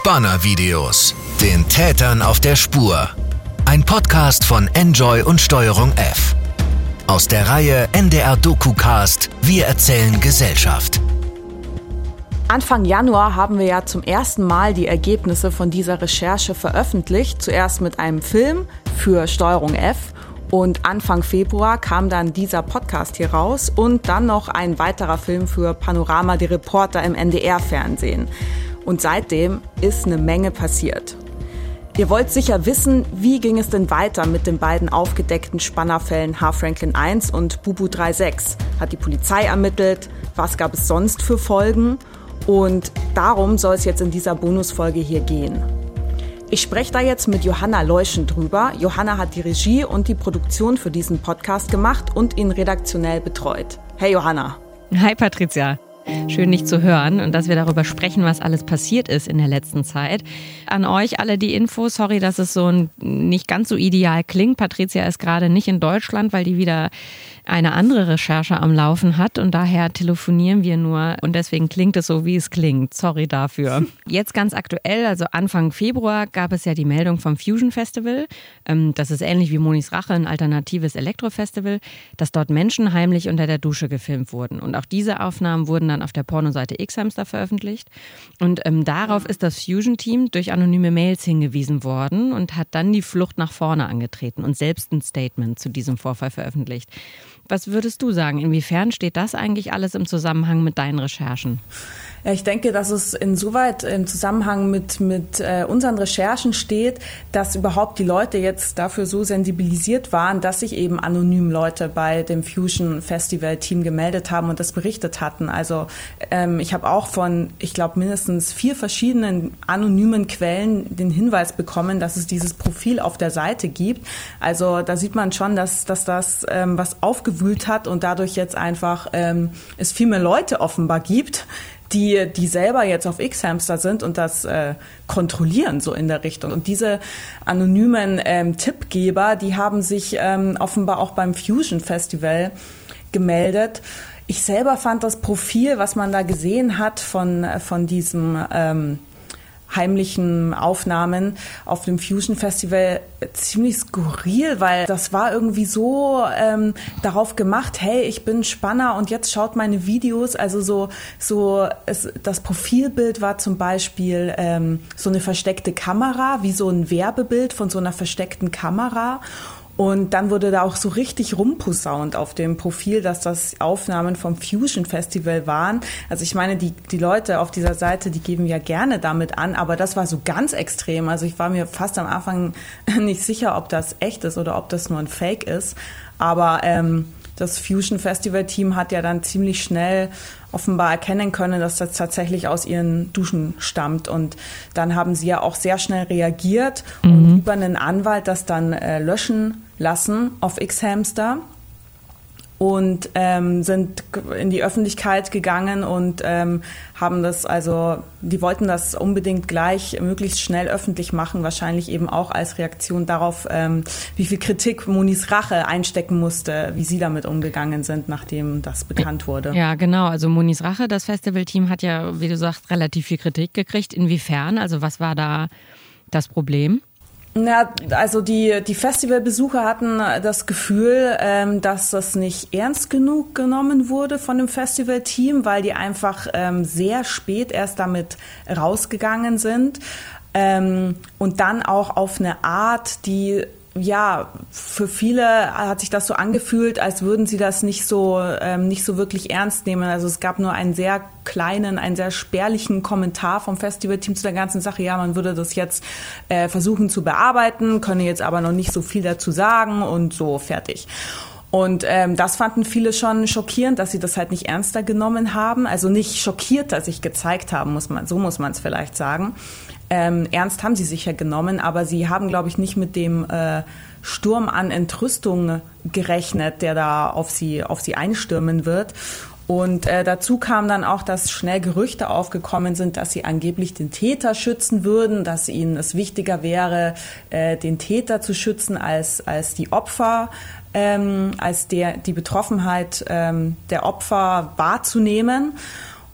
Spanner-Videos. Den Tätern auf der Spur. Ein Podcast von Enjoy und Steuerung F. Aus der Reihe NDR DokuCast Wir erzählen Gesellschaft. Anfang Januar haben wir ja zum ersten Mal die Ergebnisse von dieser Recherche veröffentlicht. Zuerst mit einem Film für Steuerung F und Anfang Februar kam dann dieser Podcast hier raus und dann noch ein weiterer Film für Panorama, die Reporter im NDR-Fernsehen. Und seitdem ist eine Menge passiert. Ihr wollt sicher wissen, wie ging es denn weiter mit den beiden aufgedeckten Spannerfällen H. Franklin 1 und Bubu 36? Hat die Polizei ermittelt? Was gab es sonst für Folgen? Und darum soll es jetzt in dieser Bonusfolge hier gehen. Ich spreche da jetzt mit Johanna Leuschen drüber. Johanna hat die Regie und die Produktion für diesen Podcast gemacht und ihn redaktionell betreut. Hey Johanna. Hi Patricia. Schön, dich zu hören und dass wir darüber sprechen, was alles passiert ist in der letzten Zeit. An euch alle die Info. Sorry, dass es so nicht ganz so ideal klingt. Patricia ist gerade nicht in Deutschland, weil die wieder eine andere Recherche am Laufen hat und daher telefonieren wir nur und deswegen klingt es so, wie es klingt. Sorry dafür. Jetzt ganz aktuell, also Anfang Februar gab es ja die Meldung vom Fusion Festival. Ähm, das ist ähnlich wie Monis Rache, ein alternatives Elektrofestival, dass dort Menschen heimlich unter der Dusche gefilmt wurden. Und auch diese Aufnahmen wurden dann auf der Pornoseite X-Hamster veröffentlicht. Und ähm, darauf ist das Fusion-Team durch anonyme Mails hingewiesen worden und hat dann die Flucht nach vorne angetreten und selbst ein Statement zu diesem Vorfall veröffentlicht. Was würdest du sagen? Inwiefern steht das eigentlich alles im Zusammenhang mit deinen Recherchen? Ja, ich denke, dass es insoweit im Zusammenhang mit, mit äh, unseren Recherchen steht, dass überhaupt die Leute jetzt dafür so sensibilisiert waren, dass sich eben anonym Leute bei dem Fusion Festival Team gemeldet haben und das berichtet hatten. Also ähm, ich habe auch von, ich glaube, mindestens vier verschiedenen anonymen Quellen den Hinweis bekommen, dass es dieses Profil auf der Seite gibt. Also da sieht man schon, dass, dass das ähm, was aufgewühlt hat und dadurch jetzt einfach ähm, es viel mehr Leute offenbar gibt, die, die selber jetzt auf X-Hamster sind und das äh, kontrollieren, so in der Richtung. Und diese anonymen ähm, Tippgeber, die haben sich ähm, offenbar auch beim Fusion Festival gemeldet. Ich selber fand das Profil, was man da gesehen hat von, von diesem ähm, heimlichen Aufnahmen auf dem Fusion Festival ziemlich skurril, weil das war irgendwie so ähm, darauf gemacht, hey, ich bin Spanner und jetzt schaut meine Videos. Also so, so es, das Profilbild war zum Beispiel ähm, so eine versteckte Kamera, wie so ein Werbebild von so einer versteckten Kamera. Und dann wurde da auch so richtig rumposaunt auf dem Profil, dass das Aufnahmen vom Fusion Festival waren. Also ich meine, die, die Leute auf dieser Seite, die geben ja gerne damit an, aber das war so ganz extrem. Also ich war mir fast am Anfang nicht sicher, ob das echt ist oder ob das nur ein Fake ist. Aber ähm, das Fusion Festival Team hat ja dann ziemlich schnell offenbar erkennen können, dass das tatsächlich aus ihren Duschen stammt. Und dann haben sie ja auch sehr schnell reagiert mhm. und über einen Anwalt das dann äh, löschen lassen auf X-Hamster und ähm, sind in die Öffentlichkeit gegangen und ähm, haben das also, die wollten das unbedingt gleich möglichst schnell öffentlich machen, wahrscheinlich eben auch als Reaktion darauf, ähm, wie viel Kritik Monis Rache einstecken musste, wie sie damit umgegangen sind, nachdem das bekannt wurde. Ja, genau. Also Monis Rache, das Festivalteam hat ja, wie du sagst, relativ viel Kritik gekriegt. Inwiefern? Also was war da das Problem? Na, also die, die Festivalbesucher hatten das Gefühl, ähm, dass das nicht ernst genug genommen wurde von dem Festivalteam, weil die einfach ähm, sehr spät erst damit rausgegangen sind. Ähm, und dann auch auf eine Art, die ja, für viele hat sich das so angefühlt, als würden sie das nicht so, ähm, nicht so wirklich ernst nehmen. Also es gab nur einen sehr kleinen, einen sehr spärlichen Kommentar vom Festivalteam zu der ganzen Sache. Ja, man würde das jetzt äh, versuchen zu bearbeiten, könne jetzt aber noch nicht so viel dazu sagen und so fertig. Und ähm, das fanden viele schon schockierend, dass sie das halt nicht ernster genommen haben. Also nicht schockiert, dass sich gezeigt haben, muss man, so muss man es vielleicht sagen. Ähm, ernst haben sie sicher genommen, aber sie haben, glaube ich, nicht mit dem äh, Sturm an Entrüstung gerechnet, der da auf sie, auf sie einstürmen wird. Und äh, dazu kam dann auch, dass schnell Gerüchte aufgekommen sind, dass sie angeblich den Täter schützen würden, dass ihnen es wichtiger wäre, äh, den Täter zu schützen als, als die Opfer, ähm, als der, die Betroffenheit ähm, der Opfer wahrzunehmen.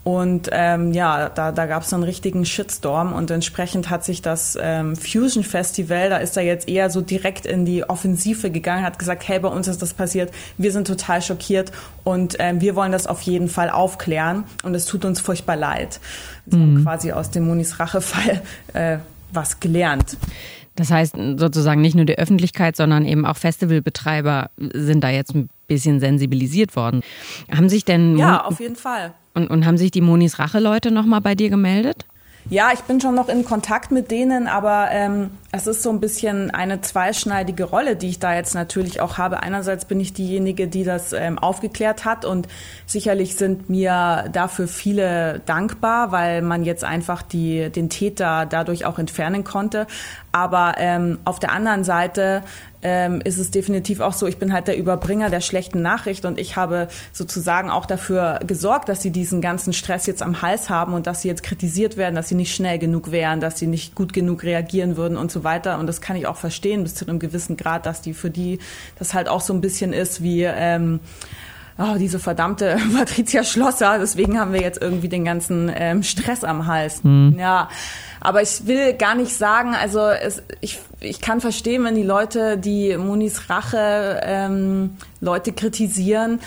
Und ähm, ja, da, da gab es einen richtigen Shitstorm und entsprechend hat sich das ähm, Fusion Festival, da ist er jetzt eher so direkt in die Offensive gegangen, hat gesagt, hey, bei uns ist das passiert, wir sind total schockiert und ähm, wir wollen das auf jeden Fall aufklären und es tut uns furchtbar leid. Mhm. haben quasi aus dem Monis Rachefall äh, was gelernt. Das heißt sozusagen nicht nur die Öffentlichkeit, sondern eben auch Festivalbetreiber sind da jetzt ein bisschen sensibilisiert worden. Haben sich denn Ja, auf jeden Fall. Und, und haben sich die Monis Rache-Leute nochmal bei dir gemeldet? Ja, ich bin schon noch in Kontakt mit denen, aber ähm, es ist so ein bisschen eine zweischneidige Rolle, die ich da jetzt natürlich auch habe. Einerseits bin ich diejenige, die das ähm, aufgeklärt hat und sicherlich sind mir dafür viele dankbar, weil man jetzt einfach die, den Täter dadurch auch entfernen konnte. Aber ähm, auf der anderen Seite ähm, ist es definitiv auch so, ich bin halt der Überbringer der schlechten Nachricht und ich habe sozusagen auch dafür gesorgt, dass sie diesen ganzen Stress jetzt am Hals haben und dass sie jetzt kritisiert werden, dass sie nicht schnell genug wären, dass sie nicht gut genug reagieren würden und so weiter. Und das kann ich auch verstehen bis zu einem gewissen Grad, dass die für die das halt auch so ein bisschen ist wie ähm, oh, diese verdammte Patricia Schlosser, deswegen haben wir jetzt irgendwie den ganzen ähm, Stress am Hals. Mhm. Ja, aber ich will gar nicht sagen, also es, ich, ich kann verstehen, wenn die Leute, die Monis Rache ähm, Leute kritisieren,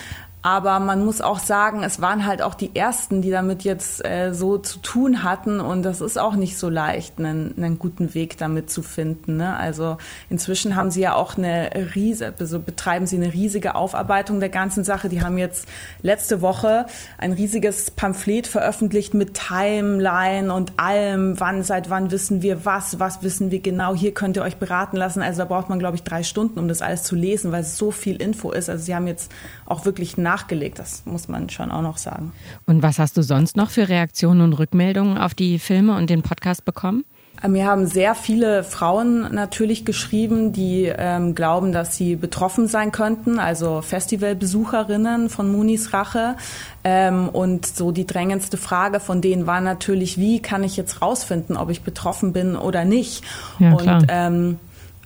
aber man muss auch sagen, es waren halt auch die ersten, die damit jetzt äh, so zu tun hatten. Und das ist auch nicht so leicht, einen, einen guten Weg damit zu finden. Ne? Also inzwischen haben sie ja auch eine riesige, also betreiben sie eine riesige Aufarbeitung der ganzen Sache. Die haben jetzt letzte Woche ein riesiges Pamphlet veröffentlicht mit Timeline und allem. Wann, seit wann wissen wir was? Was wissen wir genau? Hier könnt ihr euch beraten lassen. Also da braucht man, glaube ich, drei Stunden, um das alles zu lesen, weil es so viel Info ist. Also sie haben jetzt auch wirklich nach nachgelegt, das muss man schon auch noch sagen. Und was hast du sonst noch für Reaktionen und Rückmeldungen auf die Filme und den Podcast bekommen? Mir haben sehr viele Frauen natürlich geschrieben, die ähm, glauben, dass sie betroffen sein könnten, also Festivalbesucherinnen von Munis Rache. Ähm, und so die drängendste Frage von denen war natürlich, wie kann ich jetzt rausfinden, ob ich betroffen bin oder nicht? Ja, und ähm,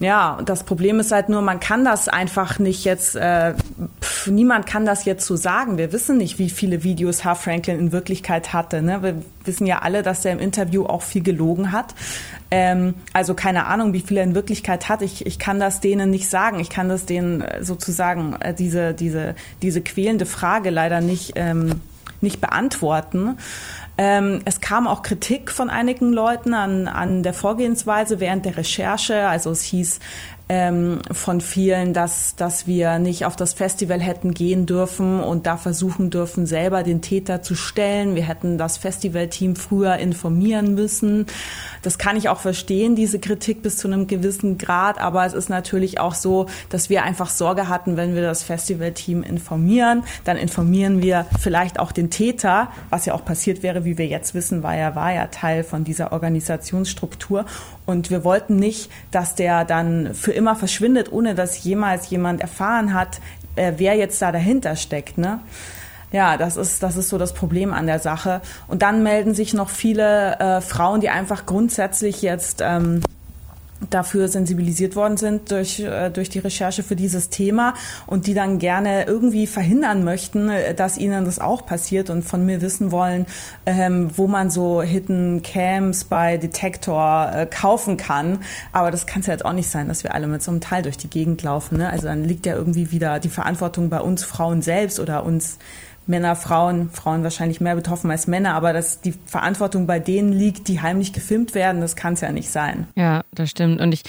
ja, das Problem ist halt nur, man kann das einfach nicht jetzt, äh, niemand kann das jetzt so sagen. Wir wissen nicht, wie viele Videos H. Franklin in Wirklichkeit hatte. Ne? Wir wissen ja alle, dass er im Interview auch viel gelogen hat. Ähm, also keine Ahnung, wie viel er in Wirklichkeit hat. Ich, ich kann das denen nicht sagen. Ich kann das denen äh, sozusagen äh, diese, diese, diese quälende Frage leider nicht, ähm, nicht beantworten. Ähm, es kam auch Kritik von einigen Leuten an, an der Vorgehensweise während der Recherche. Also es hieß, ähm, von vielen, dass, dass wir nicht auf das Festival hätten gehen dürfen und da versuchen dürfen, selber den Täter zu stellen. Wir hätten das Festivalteam früher informieren müssen. Das kann ich auch verstehen, diese Kritik bis zu einem gewissen Grad. Aber es ist natürlich auch so, dass wir einfach Sorge hatten, wenn wir das Festivalteam informieren, dann informieren wir vielleicht auch den Täter, was ja auch passiert wäre, wie wir jetzt wissen, war er war ja Teil von dieser Organisationsstruktur. Und wir wollten nicht, dass der dann für immer verschwindet, ohne dass jemals jemand erfahren hat, äh, wer jetzt da dahinter steckt. Ne? Ja, das ist, das ist so das Problem an der Sache. Und dann melden sich noch viele äh, Frauen, die einfach grundsätzlich jetzt ähm, dafür sensibilisiert worden sind durch, äh, durch die Recherche für dieses Thema und die dann gerne irgendwie verhindern möchten, äh, dass ihnen das auch passiert und von mir wissen wollen, ähm, wo man so Hidden Cams bei Detektor äh, kaufen kann. Aber das kann es ja jetzt auch nicht sein, dass wir alle mit so einem Teil durch die Gegend laufen. Ne? Also dann liegt ja irgendwie wieder die Verantwortung bei uns Frauen selbst oder uns Männer, Frauen, Frauen wahrscheinlich mehr betroffen als Männer, aber dass die Verantwortung bei denen liegt, die heimlich gefilmt werden, das kann es ja nicht sein. Ja, das stimmt. Und ich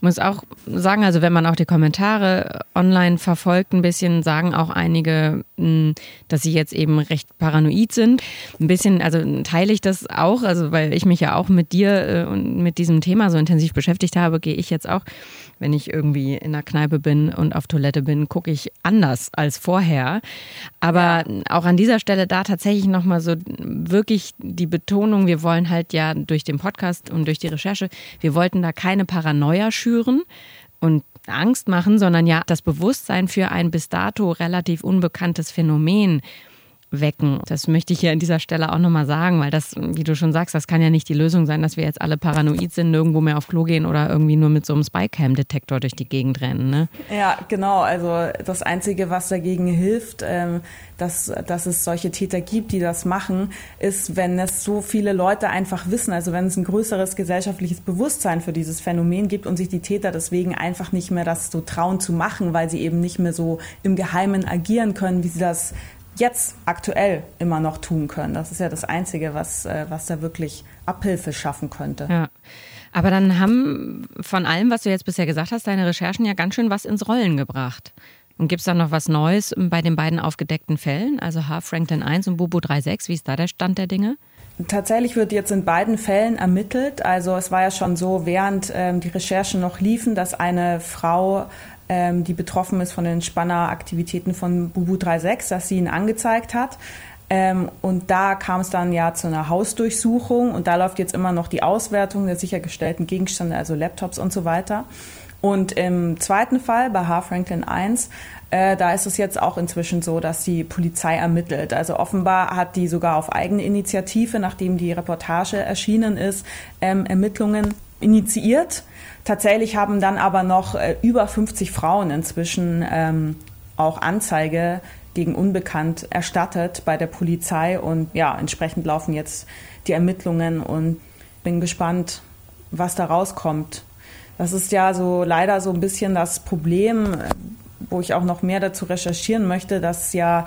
muss auch sagen, also wenn man auch die Kommentare online verfolgt, ein bisschen sagen auch einige, hm, dass sie jetzt eben recht paranoid sind. Ein bisschen, also teile ich das auch, also weil ich mich ja auch mit dir äh, und mit diesem Thema so intensiv beschäftigt habe, gehe ich jetzt auch wenn ich irgendwie in der Kneipe bin und auf Toilette bin, gucke ich anders als vorher. Aber auch an dieser Stelle da tatsächlich nochmal so wirklich die Betonung, wir wollen halt ja durch den Podcast und durch die Recherche, wir wollten da keine Paranoia schüren und Angst machen, sondern ja das Bewusstsein für ein bis dato relativ unbekanntes Phänomen wecken. Das möchte ich hier an dieser Stelle auch nochmal sagen, weil das, wie du schon sagst, das kann ja nicht die Lösung sein, dass wir jetzt alle paranoid sind, nirgendwo mehr auf Klo gehen oder irgendwie nur mit so einem Spycam-Detektor durch die Gegend rennen. Ne? Ja, genau. Also das Einzige, was dagegen hilft, ähm, dass, dass es solche Täter gibt, die das machen, ist, wenn es so viele Leute einfach wissen, also wenn es ein größeres gesellschaftliches Bewusstsein für dieses Phänomen gibt und sich die Täter deswegen einfach nicht mehr das so trauen zu machen, weil sie eben nicht mehr so im Geheimen agieren können, wie sie das jetzt aktuell immer noch tun können. Das ist ja das Einzige, was, äh, was da wirklich Abhilfe schaffen könnte. Ja. Aber dann haben von allem, was du jetzt bisher gesagt hast, deine Recherchen ja ganz schön was ins Rollen gebracht. Und gibt es da noch was Neues bei den beiden aufgedeckten Fällen, also H. Franklin 1 und Bobo 36? Wie ist da der Stand der Dinge? Tatsächlich wird jetzt in beiden Fällen ermittelt. Also es war ja schon so, während ähm, die Recherchen noch liefen, dass eine Frau, ähm, die betroffen ist von den Spanneraktivitäten von Bubu 36, dass sie ihn angezeigt hat. Ähm, und da kam es dann ja zu einer Hausdurchsuchung und da läuft jetzt immer noch die Auswertung der sichergestellten Gegenstände, also Laptops und so weiter. Und im zweiten Fall, bei H. Franklin 1, äh, da ist es jetzt auch inzwischen so, dass die Polizei ermittelt. Also offenbar hat die sogar auf eigene Initiative, nachdem die Reportage erschienen ist, ähm, Ermittlungen initiiert. Tatsächlich haben dann aber noch äh, über 50 Frauen inzwischen ähm, auch Anzeige gegen Unbekannt erstattet bei der Polizei und ja, entsprechend laufen jetzt die Ermittlungen und bin gespannt, was da rauskommt. Das ist ja so leider so ein bisschen das Problem, wo ich auch noch mehr dazu recherchieren möchte, dass ja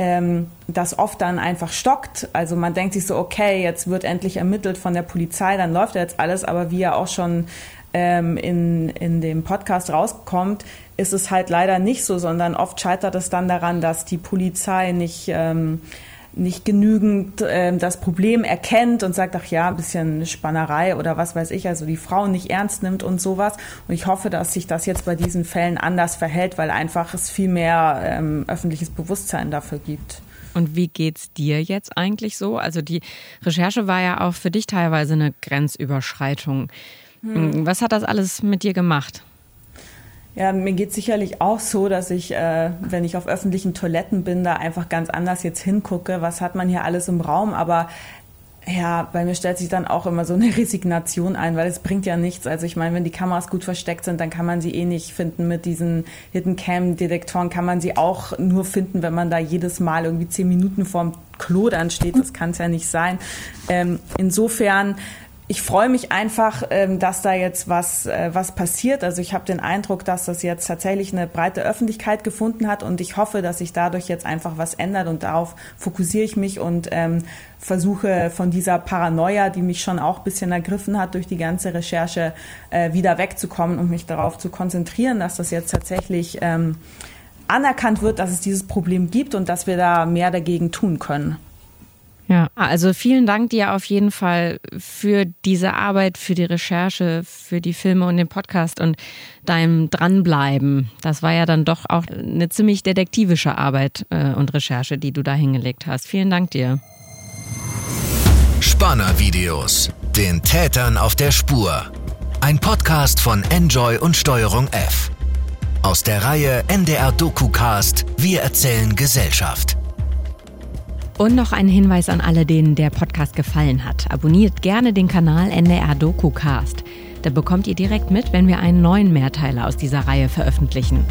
ähm, das oft dann einfach stockt. Also man denkt sich so, okay, jetzt wird endlich ermittelt von der Polizei, dann läuft ja jetzt alles, aber wie ja auch schon ähm, in, in dem Podcast rauskommt, ist es halt leider nicht so, sondern oft scheitert es dann daran, dass die Polizei nicht ähm, nicht genügend äh, das Problem erkennt und sagt, ach ja, ein bisschen Spannerei oder was weiß ich, also die Frauen nicht ernst nimmt und sowas. Und ich hoffe, dass sich das jetzt bei diesen Fällen anders verhält, weil einfach es viel mehr ähm, öffentliches Bewusstsein dafür gibt. Und wie geht's dir jetzt eigentlich so? Also die Recherche war ja auch für dich teilweise eine Grenzüberschreitung. Hm. Was hat das alles mit dir gemacht? Ja, mir geht sicherlich auch so, dass ich, äh, wenn ich auf öffentlichen Toiletten bin, da einfach ganz anders jetzt hingucke, was hat man hier alles im Raum. Aber ja, bei mir stellt sich dann auch immer so eine Resignation ein, weil es bringt ja nichts. Also ich meine, wenn die Kameras gut versteckt sind, dann kann man sie eh nicht finden. Mit diesen Hidden Cam Detektoren kann man sie auch nur finden, wenn man da jedes Mal irgendwie zehn Minuten vorm Klo dann steht. Das kann es ja nicht sein. Ähm, insofern ich freue mich einfach, ähm, dass da jetzt was, äh, was passiert. Also ich habe den Eindruck, dass das jetzt tatsächlich eine breite Öffentlichkeit gefunden hat und ich hoffe, dass sich dadurch jetzt einfach was ändert und darauf fokussiere ich mich und ähm, versuche von dieser Paranoia, die mich schon auch ein bisschen ergriffen hat durch die ganze Recherche, äh, wieder wegzukommen und mich darauf zu konzentrieren, dass das jetzt tatsächlich ähm, anerkannt wird, dass es dieses Problem gibt und dass wir da mehr dagegen tun können. Ja, also vielen Dank dir auf jeden Fall für diese Arbeit, für die Recherche, für die Filme und den Podcast und deinem Dranbleiben. Das war ja dann doch auch eine ziemlich detektivische Arbeit äh, und Recherche, die du da hingelegt hast. Vielen Dank dir. Spanner-Videos. Den Tätern auf der Spur. Ein Podcast von Enjoy und Steuerung F. Aus der Reihe NDR DokuCast Wir erzählen Gesellschaft. Und noch ein Hinweis an alle, denen der Podcast gefallen hat. Abonniert gerne den Kanal NDR DokuCast. Da bekommt ihr direkt mit, wenn wir einen neuen Mehrteiler aus dieser Reihe veröffentlichen.